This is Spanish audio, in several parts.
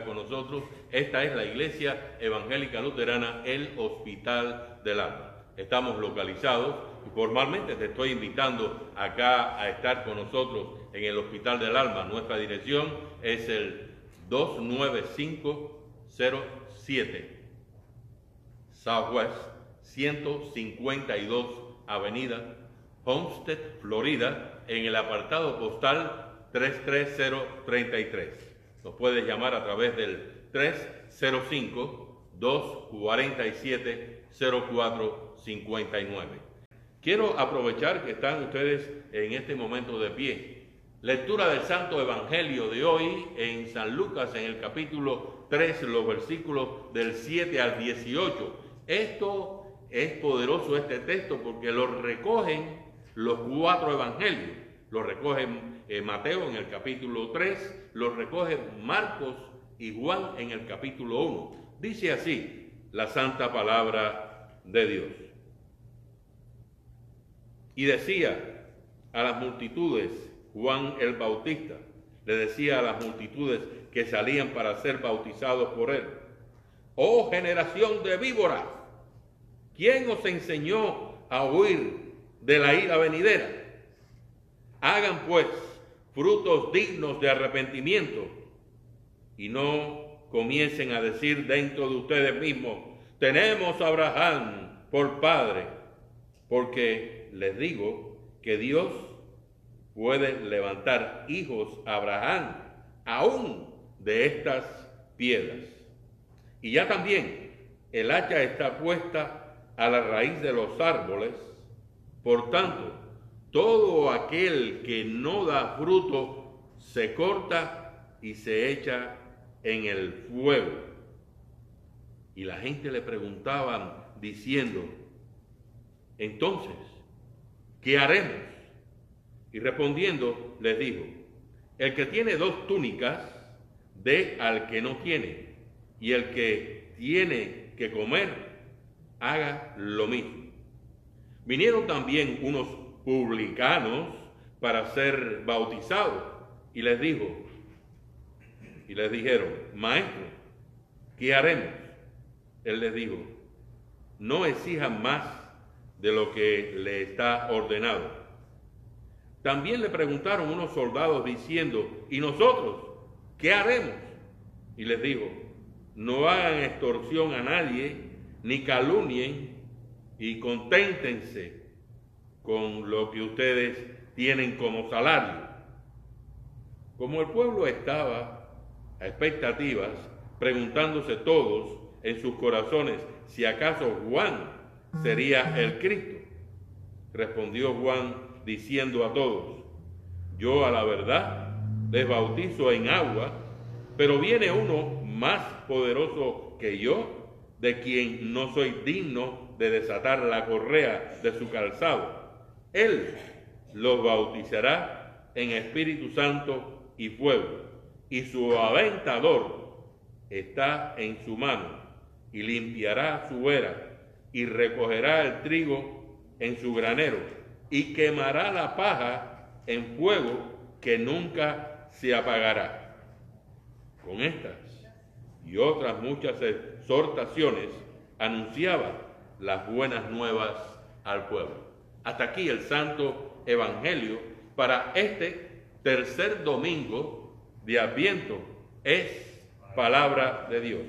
con nosotros. Esta es la Iglesia Evangélica Luterana, el Hospital del Alma. Estamos localizados y formalmente te estoy invitando acá a estar con nosotros en el Hospital del Alma. Nuestra dirección es el 29507 Southwest 152 Avenida Homestead, Florida, en el apartado postal 33033. Nos puedes llamar a través del 305-247-0459. Quiero aprovechar que están ustedes en este momento de pie. Lectura del Santo Evangelio de hoy en San Lucas en el capítulo 3, los versículos del 7 al 18. Esto es poderoso este texto porque lo recogen los cuatro evangelios. Lo recoge eh, Mateo en el capítulo 3, lo recoge Marcos y Juan en el capítulo 1. Dice así la santa palabra de Dios. Y decía a las multitudes, Juan el Bautista, le decía a las multitudes que salían para ser bautizados por él, oh generación de víboras, ¿quién os enseñó a huir de la ira venidera. Hagan pues frutos dignos de arrepentimiento y no comiencen a decir dentro de ustedes mismos, tenemos a Abraham por padre, porque les digo que Dios puede levantar hijos a Abraham aún de estas piedras. Y ya también el hacha está puesta a la raíz de los árboles por tanto, todo aquel que no da fruto se corta y se echa en el fuego. Y la gente le preguntaba diciendo, entonces, ¿qué haremos? Y respondiendo les dijo, el que tiene dos túnicas, dé al que no tiene, y el que tiene que comer, haga lo mismo. Vinieron también unos publicanos para ser bautizados y les dijo, y les dijeron, maestro, ¿qué haremos? Él les dijo, no exijan más de lo que le está ordenado. También le preguntaron unos soldados diciendo, ¿y nosotros qué haremos? Y les dijo, no hagan extorsión a nadie, ni calumnien, y conténtense con lo que ustedes tienen como salario. Como el pueblo estaba a expectativas, preguntándose todos en sus corazones si acaso Juan sería el Cristo, respondió Juan diciendo a todos, yo a la verdad les bautizo en agua, pero viene uno más poderoso que yo, de quien no soy digno de desatar la correa de su calzado. Él los bautizará en Espíritu Santo y fuego, y su aventador está en su mano, y limpiará su era, y recogerá el trigo en su granero, y quemará la paja en fuego que nunca se apagará. Con estas y otras muchas exhortaciones anunciaba las buenas nuevas al pueblo. Hasta aquí el Santo Evangelio para este tercer domingo de Adviento es palabra de Dios.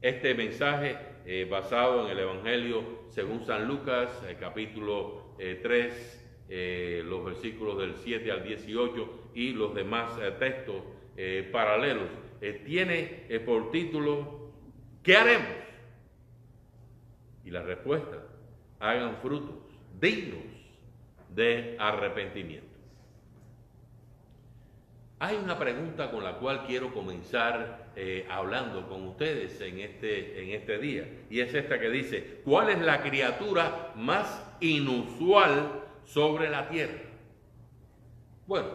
Este mensaje eh, basado en el Evangelio según San Lucas, el capítulo 3, eh, eh, los versículos del 7 al 18 y los demás textos paralelos, tiene por título ¿Qué haremos? Y la respuesta, hagan frutos dignos de arrepentimiento. Hay una pregunta con la cual quiero comenzar eh, hablando con ustedes en este, en este día, y es esta que dice, ¿cuál es la criatura más inusual sobre la tierra? Bueno,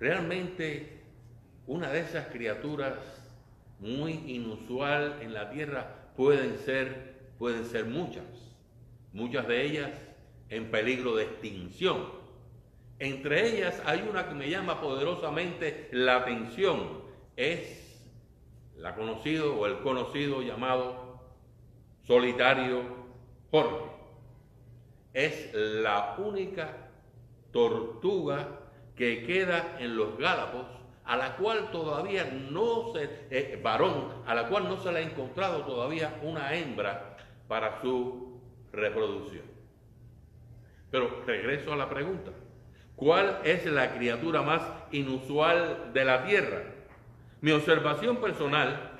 realmente una de esas criaturas muy inusual en la tierra pueden ser pueden ser muchas, muchas de ellas en peligro de extinción. Entre ellas hay una que me llama poderosamente la atención, es la conocido o el conocido llamado solitario Jorge. Es la única tortuga que queda en los Gálapos, a la cual todavía no se, eh, varón, a la cual no se le ha encontrado todavía una hembra para su reproducción. Pero regreso a la pregunta. ¿Cuál es la criatura más inusual de la tierra? Mi observación personal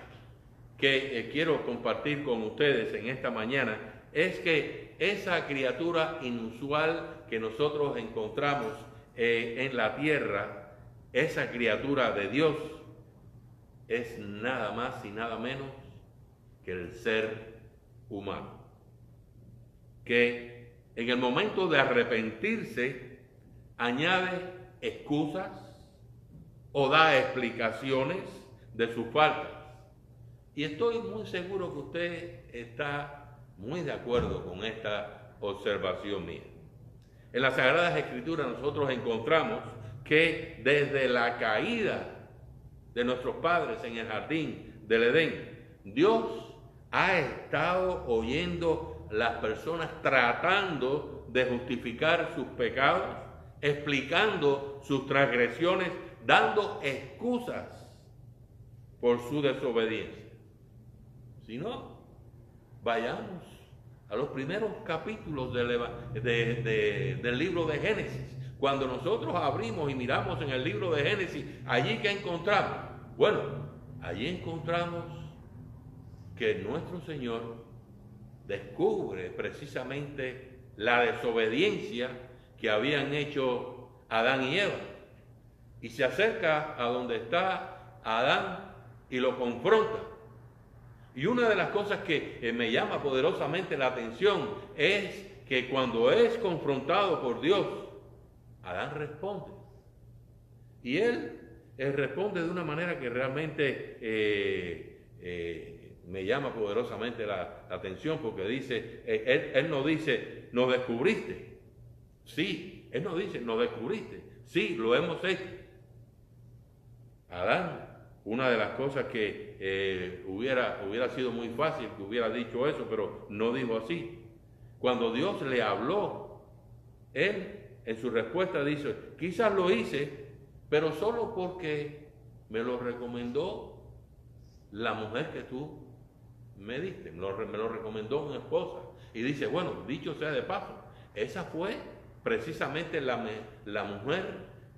que eh, quiero compartir con ustedes en esta mañana es que esa criatura inusual que nosotros encontramos eh, en la tierra, esa criatura de Dios, es nada más y nada menos que el ser humano. Que en el momento de arrepentirse, añade excusas o da explicaciones de sus faltas. Y estoy muy seguro que usted está muy de acuerdo con esta observación mía. En las Sagradas Escrituras nosotros encontramos que desde la caída de nuestros padres en el jardín del Edén, Dios ha estado oyendo las personas tratando de justificar sus pecados explicando sus transgresiones, dando excusas por su desobediencia. Si no, vayamos a los primeros capítulos del, libro de Génesis. Cuando nosotros abrimos y miramos en el libro de Génesis, allí que encontramos, bueno, allí encontramos que nuestro Señor descubre precisamente la desobediencia que habían hecho Adán y Eva. Y se acerca a donde está Adán y lo confronta. Y una de las cosas que eh, me llama poderosamente la atención es que cuando es confrontado por Dios, Adán responde. Y él, responde de una manera que realmente eh, eh, me llama poderosamente la, atención porque dice, él, él no dice, nos descubriste, Sí, Él nos dice, nos descubriste. Sí, lo hemos hecho. Adán, una de las cosas que eh, hubiera, hubiera sido muy fácil que hubiera dicho eso, pero no dijo así. Cuando Dios le habló, Él en su respuesta dice, quizás lo hice, pero solo porque me lo recomendó la mujer que tú me diste, me lo, me recomendó mi esposa. Y dice, bueno, dicho sea de paso, esa fue precisamente la, la mujer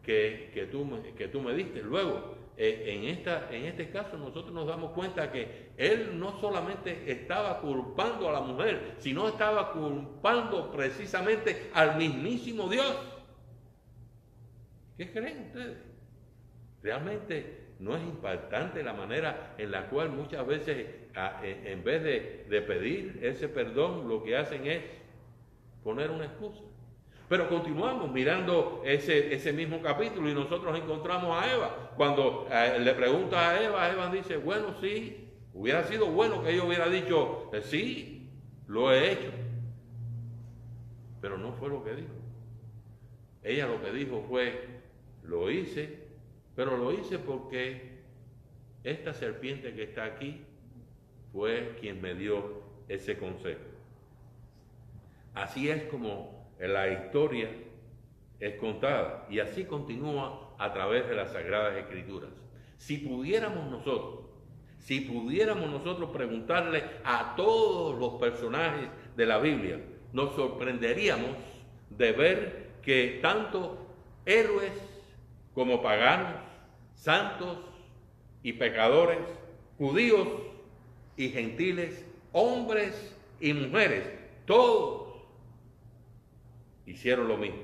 que, que, tú, que tú me diste. Luego, eh, en, esta, en este caso nosotros nos damos cuenta que él no solamente estaba culpando a la mujer, sino estaba culpando precisamente al mismísimo Dios. ¿Qué creen ustedes? Realmente no es impactante la manera en la cual muchas veces, en vez de, de pedir ese perdón, lo que hacen es poner una excusa. Pero continuamos mirando ese, ese mismo capítulo y nosotros encontramos a Eva. Cuando eh, le pregunta a Eva, Eva dice, bueno, sí, hubiera sido bueno que ella hubiera dicho, eh, sí, lo he hecho. Pero no fue lo que dijo. Ella lo que dijo fue, lo hice, pero lo hice porque esta serpiente que está aquí fue quien me dio ese consejo. Así es como la historia es contada y así continúa a través de las Sagradas Escrituras. Si pudiéramos nosotros, si pudiéramos nosotros preguntarle a todos los personajes de la Biblia, nos sorprenderíamos de ver que tanto héroes como paganos, santos y pecadores, judíos y gentiles, hombres y mujeres, todos hicieron lo mismo,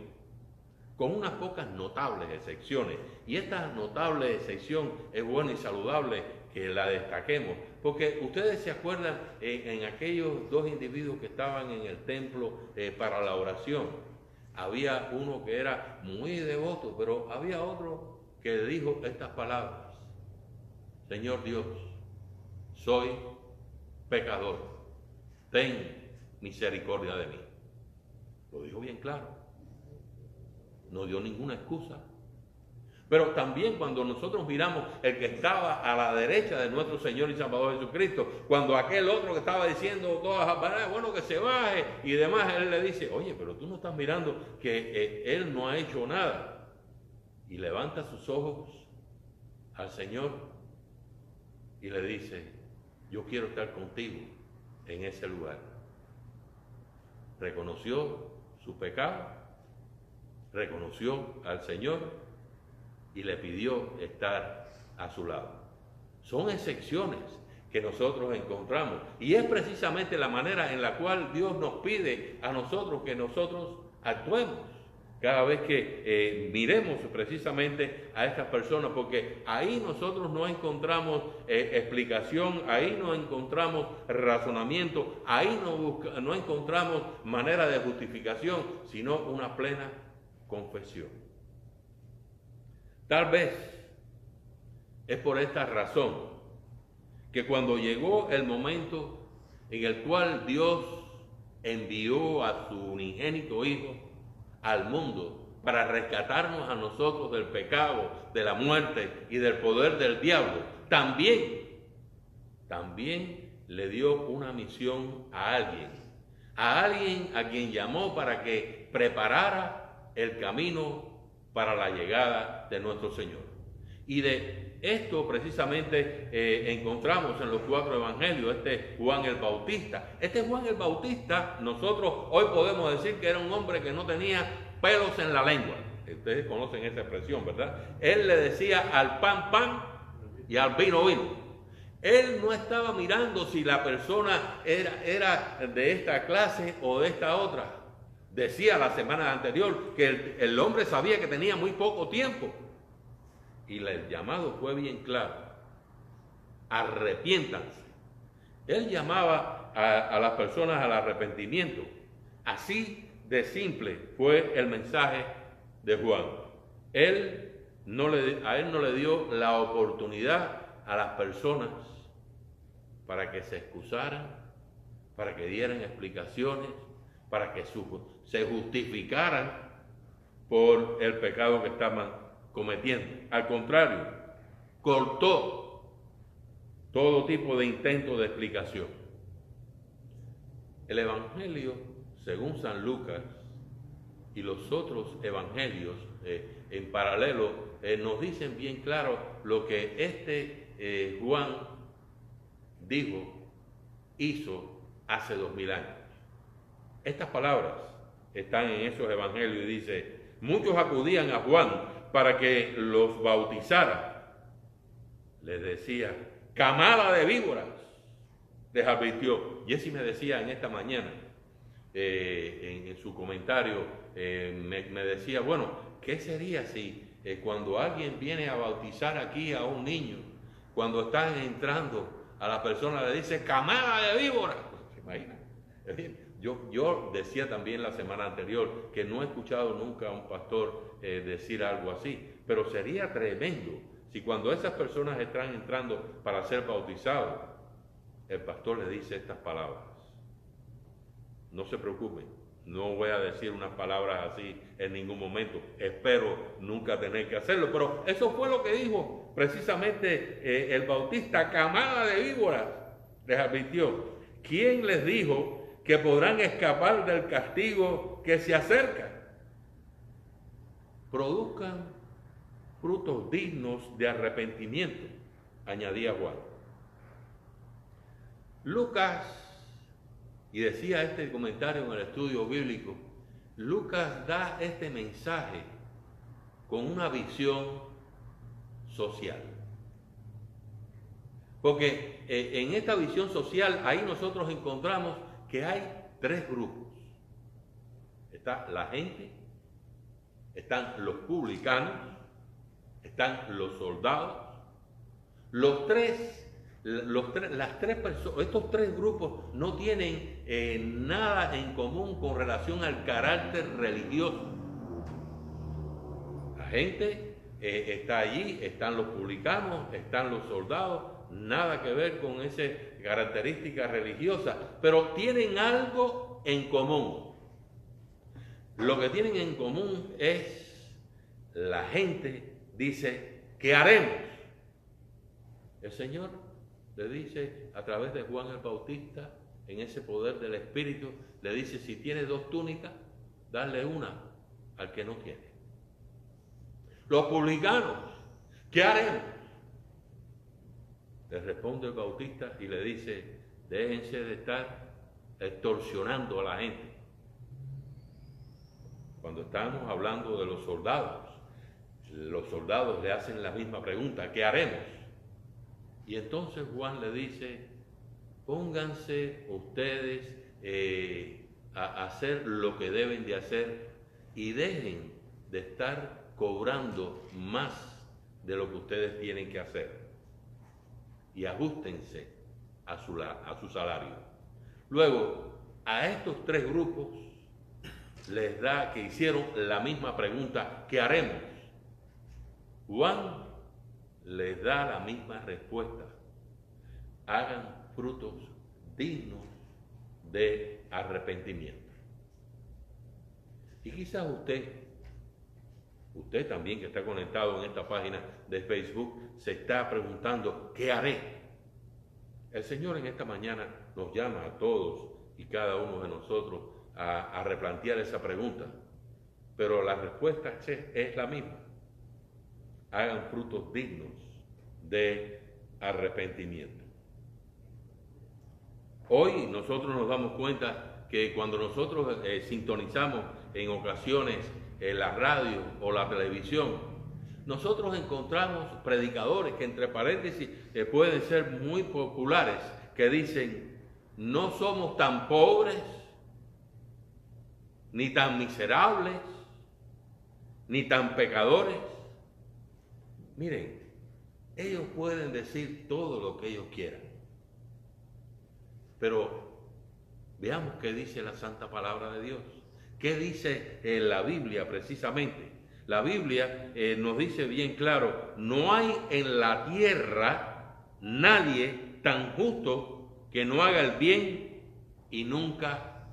con unas pocas notables excepciones. Y esta notable excepción es buena y saludable que la destaquemos, porque ustedes se acuerdan en, aquellos dos individuos que estaban en el templo eh, para la oración. Había uno que era muy devoto, pero había otro que dijo estas palabras. Señor Dios, soy pecador, ten misericordia de mí. Lo dijo bien claro. No dio ninguna excusa. Pero también cuando nosotros miramos el que estaba a la derecha de nuestro Señor y Salvador Jesucristo, cuando aquel otro que estaba diciendo bueno, que se baje y demás, él le dice, oye, pero tú no estás mirando que eh, él no ha hecho nada. Y levanta sus ojos al Señor y le dice, yo quiero estar contigo en ese lugar. Reconoció su pecado, reconoció al Señor y le pidió estar a su lado. Son excepciones que nosotros encontramos y es precisamente la manera en la cual Dios nos pide a nosotros que nosotros actuemos cada vez que eh, miremos precisamente a estas personas, porque ahí nosotros no encontramos eh, explicación, ahí no encontramos razonamiento, ahí no, no encontramos manera de justificación, sino una plena confesión. Tal vez es por esta razón que cuando llegó el momento en el cual Dios envió a su unigénito Hijo al mundo para rescatarnos a nosotros del pecado, de la muerte y del poder del diablo, también, también le dio una misión a alguien, a alguien a quien llamó para que preparara el camino para la llegada de nuestro Señor. Y de esto precisamente eh, encontramos en los cuatro evangelios, este Juan el Bautista. Este Juan el Bautista, nosotros hoy podemos decir que era un hombre que no tenía pelos en la lengua. Ustedes conocen esa expresión, ¿verdad? Él le decía al pan pan y al vino vino. Él no estaba mirando si la persona era, era de esta clase o de esta otra. Decía la semana anterior que el, hombre sabía que tenía muy poco tiempo. Y el llamado fue bien claro. Arrepiéntanse. Él llamaba a, las personas al arrepentimiento. Así de simple fue el mensaje de Juan. Él no le, a él no le dio la oportunidad a las personas para que se excusaran, para que dieran explicaciones, para que se justificaran por el pecado que estaban cometiendo. Al contrario, cortó todo tipo de intento de explicación. El Evangelio, según San Lucas y los otros evangelios eh, en paralelo, eh, nos dicen bien claro lo que este eh, Juan dijo, hizo hace dos mil años. Estas palabras están en esos evangelios y dice, muchos acudían a Juan para que los bautizara. Les decía, camada de víboras, les advirtió. Jesse me decía en esta mañana, eh, en, su comentario, eh, me, decía, bueno, ¿qué sería si eh, cuando alguien viene a bautizar aquí a un niño, cuando están entrando a la persona le dice, camada de víboras? ¿Se imagina? Yo, decía también la semana anterior que no he escuchado nunca a un pastor eh, decir algo así, pero sería tremendo si cuando esas personas están entrando para ser bautizados, el pastor le dice estas palabras. No se preocupen, no voy a decir unas palabras así en ningún momento. Espero nunca tener que hacerlo. Pero eso fue lo que dijo precisamente eh, el bautista, camada de víboras, les advirtió. ¿Quién les dijo que podrán escapar del castigo que se acerca. Produzcan frutos dignos de arrepentimiento, añadía Juan. Lucas, y decía este comentario en el estudio bíblico, Lucas da este mensaje con una visión social. Porque eh, en esta visión social ahí nosotros encontramos que hay tres grupos. Está la gente, están los publicanos, están los soldados. Los tres, los las tres personas, estos tres grupos no tienen eh, nada en común con relación al carácter religioso. La gente eh, está allí, están los publicanos, están los soldados, nada que ver con esa característica religiosa, pero tienen algo en común. Lo que tienen en común es la gente dice, ¿qué haremos? El Señor le dice a través de Juan el Bautista, en ese poder del Espíritu, le dice, si tiene dos túnicas, dale una al que no tiene. Los publicanos, ¿qué haremos? Le responde el Bautista y le dice, déjense de estar extorsionando a la gente. Cuando estamos hablando de los soldados, los soldados le hacen la misma pregunta, ¿qué haremos? Y entonces Juan le dice, pónganse ustedes eh, a hacer lo que deben de hacer y dejen de estar cobrando más de lo que ustedes tienen que hacer. Y ajustense a su, a su salario. Luego, a estos tres grupos les da que hicieron la misma pregunta, ¿qué haremos? Juan les da la misma respuesta. Hagan frutos dignos de arrepentimiento. Y quizás usted, usted también que está conectado en esta página de Facebook, se está preguntando, ¿qué haré? El Señor en esta mañana nos llama a todos y cada uno de nosotros a, replantear esa pregunta, pero la respuesta es la misma. Hagan frutos dignos de arrepentimiento. Hoy nosotros nos damos cuenta que cuando nosotros eh, sintonizamos en ocasiones en la radio o la televisión, nosotros encontramos predicadores que entre paréntesis eh, pueden ser muy populares, que dicen, no somos tan pobres, ni tan miserables, ni tan pecadores. Miren, ellos pueden decir todo lo que ellos quieran. Pero veamos qué dice la santa palabra de Dios. ¿Qué dice en la Biblia precisamente? La Biblia eh, nos dice bien claro, no hay en la tierra nadie tan justo que no haga el bien y nunca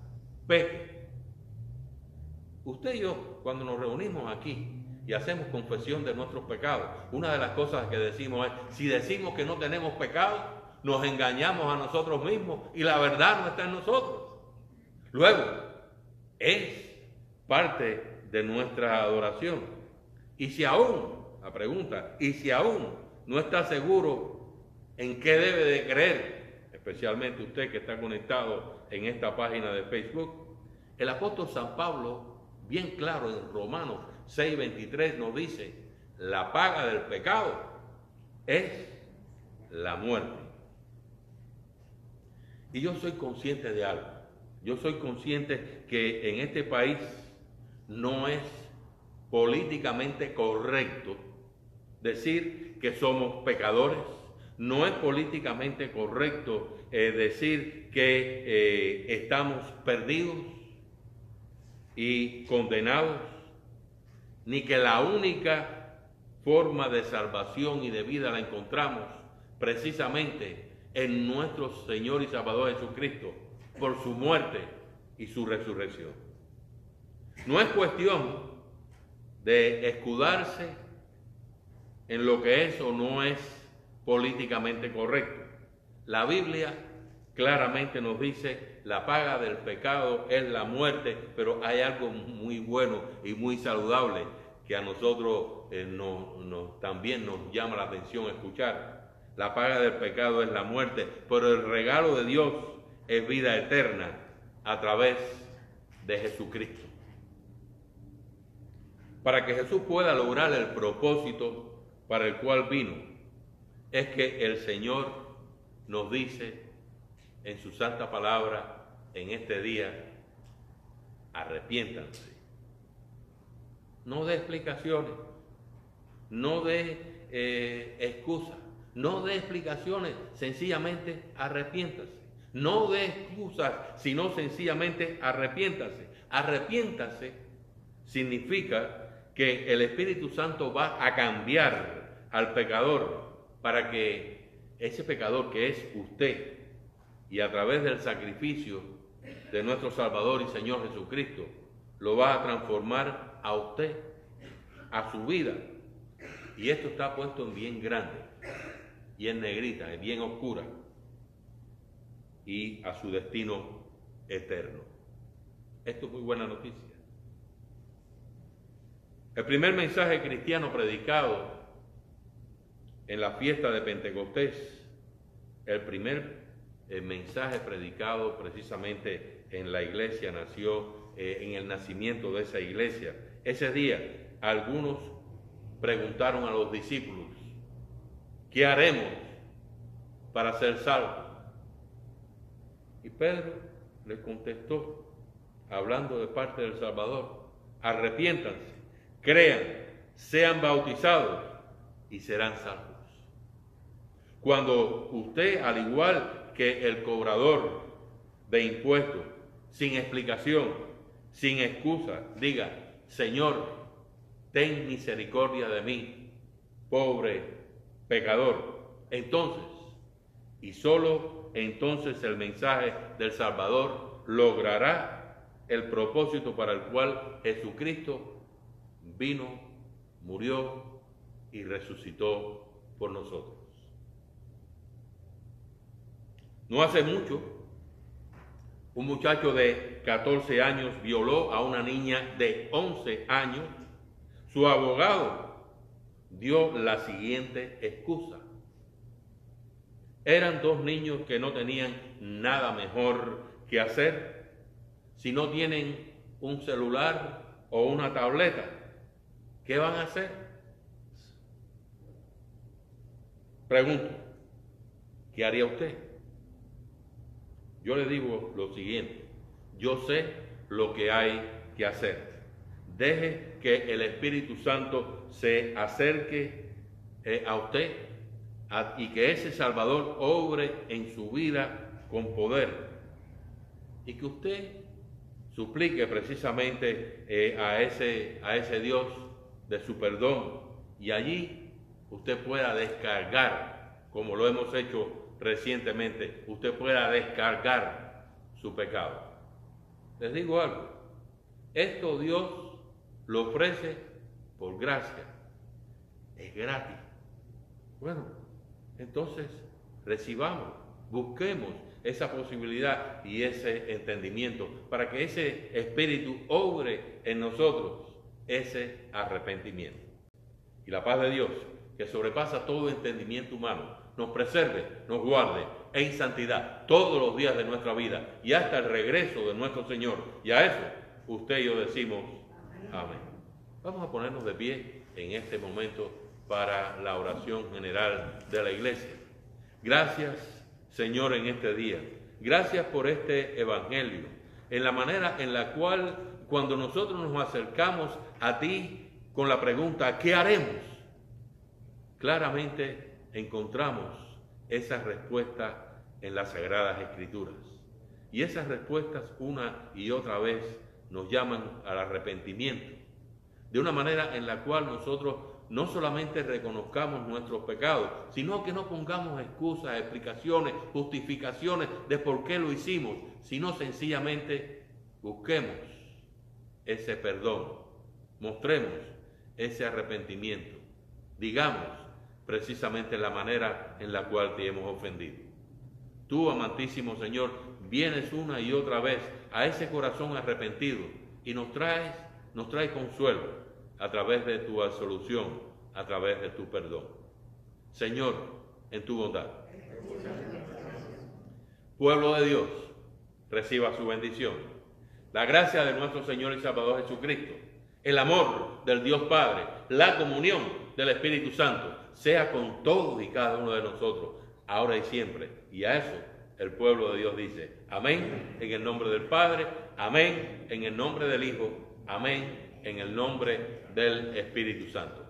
peque. Usted y yo, cuando nos reunimos aquí y hacemos confesión de nuestros pecados, una de las cosas que decimos es, si decimos que no tenemos pecado, nos engañamos a nosotros mismos y la verdad no está en nosotros. Luego, es parte de nuestra adoración. Y si aún, la pregunta, y si aún no está seguro en qué debe de creer, especialmente usted que está conectado en esta página de Facebook, el apóstol San Pablo, bien claro en Romanos 6:23 nos dice, la paga del pecado es la muerte. Y yo soy consciente de algo. Yo soy consciente que en este país no es políticamente correcto decir que somos pecadores. No es políticamente correcto eh, decir que eh, estamos perdidos y condenados, ni que la única forma de salvación y de vida la encontramos precisamente en nuestro Señor y Salvador Jesucristo por su muerte y su resurrección. No es cuestión de escudarse en lo que es o no es políticamente correcto. La Biblia claramente nos dice, la paga del pecado es la muerte, pero hay algo muy bueno y muy saludable que a nosotros eh, también nos llama la atención escuchar. La paga del pecado es la muerte, pero el regalo de Dios es vida eterna a través de Jesucristo. Para que Jesús pueda lograr el propósito para el cual vino, es que el Señor nos dice en su santa palabra en este día, arrepiéntanse. No de explicaciones, no de eh, excusas no dé explicaciones, sencillamente arrepiéntase. No dé excusas, sino sencillamente arrepiéntase. Arrepiéntase significa que el Espíritu Santo va a cambiar al pecador para que ese pecador que es usted y a través del sacrificio de nuestro Salvador y Señor Jesucristo, lo va a transformar a usted, a su vida, Y esto está puesto en bien grande y en negrita, en bien oscura, y a su destino eterno. Esto es muy buena noticia. El primer mensaje cristiano predicado en la fiesta de Pentecostés, el primer eh, mensaje predicado precisamente en la iglesia nació eh, en el nacimiento de esa iglesia. Ese día algunos preguntaron a los discípulos, ¿qué haremos para ser salvos? Y Pedro le contestó, hablando de parte del Salvador, arrepiéntanse, crean, sean bautizados y serán salvos. Cuando usted, al igual que el cobrador de impuestos, sin explicación, sin excusa, diga, Señor, ten misericordia de mí, pobre pecador. Entonces, y solo entonces el mensaje del Salvador logrará el propósito para el cual Jesucristo vino, murió y resucitó por nosotros. No hace mucho, un muchacho de 14 años violó a una niña de 11 años. Su abogado dio la siguiente excusa. Eran dos niños que no tenían nada mejor que hacer. Si no tienen un celular o una tableta, ¿qué van a hacer? Pregunto, ¿qué haría usted? Yo le digo lo siguiente, yo sé lo que hay que hacer. Deje que el Espíritu Santo se acerque eh, a usted y que ese Salvador obre en su vida con poder. Y que usted suplique precisamente eh, a, ese, a ese Dios de su perdón y allí usted pueda descargar, como lo hemos hecho recientemente, usted pueda descargar su pecado. Les digo algo, esto Dios lo ofrece por gracia, es gratis. Bueno, entonces recibamos, busquemos esa posibilidad y ese entendimiento para que ese espíritu obre en nosotros ese arrepentimiento. Y la paz de Dios, que sobrepasa todo entendimiento humano, nos preserve, nos guarde en santidad todos los días de nuestra vida y hasta el regreso de nuestro Señor. Y a eso usted y yo decimos amén. Vamos a ponernos de pie en este momento para la oración general de la iglesia. Gracias, Señor, en este día. Gracias por este Evangelio, en la manera en la cual cuando nosotros nos acercamos a ti con la pregunta, ¿qué haremos? Claramente encontramos esas respuestas en las Sagradas Escrituras. Y esas respuestas una y otra vez nos llaman al arrepentimiento, de una manera en la cual nosotros no solamente reconozcamos nuestros pecados, sino que no pongamos excusas, explicaciones, justificaciones de por qué lo hicimos, sino sencillamente busquemos ese perdón, mostremos ese arrepentimiento, digamos, precisamente la manera en la cual te hemos ofendido. Tú, amantísimo Señor, vienes una y otra vez a ese corazón arrepentido y nos traes, nos traes consuelo a través de tu absolución, a través de tu perdón. Señor, en tu bondad. Pueblo de Dios, reciba su bendición. La gracia de nuestro Señor y Salvador Jesucristo, el amor del Dios Padre, la comunión del Espíritu Santo sea con todos y cada uno de nosotros, ahora y siempre. Y a eso el pueblo de Dios dice, amén, en el nombre del Padre, amén, en el nombre del Hijo, amén, en el nombre del Espíritu Santo.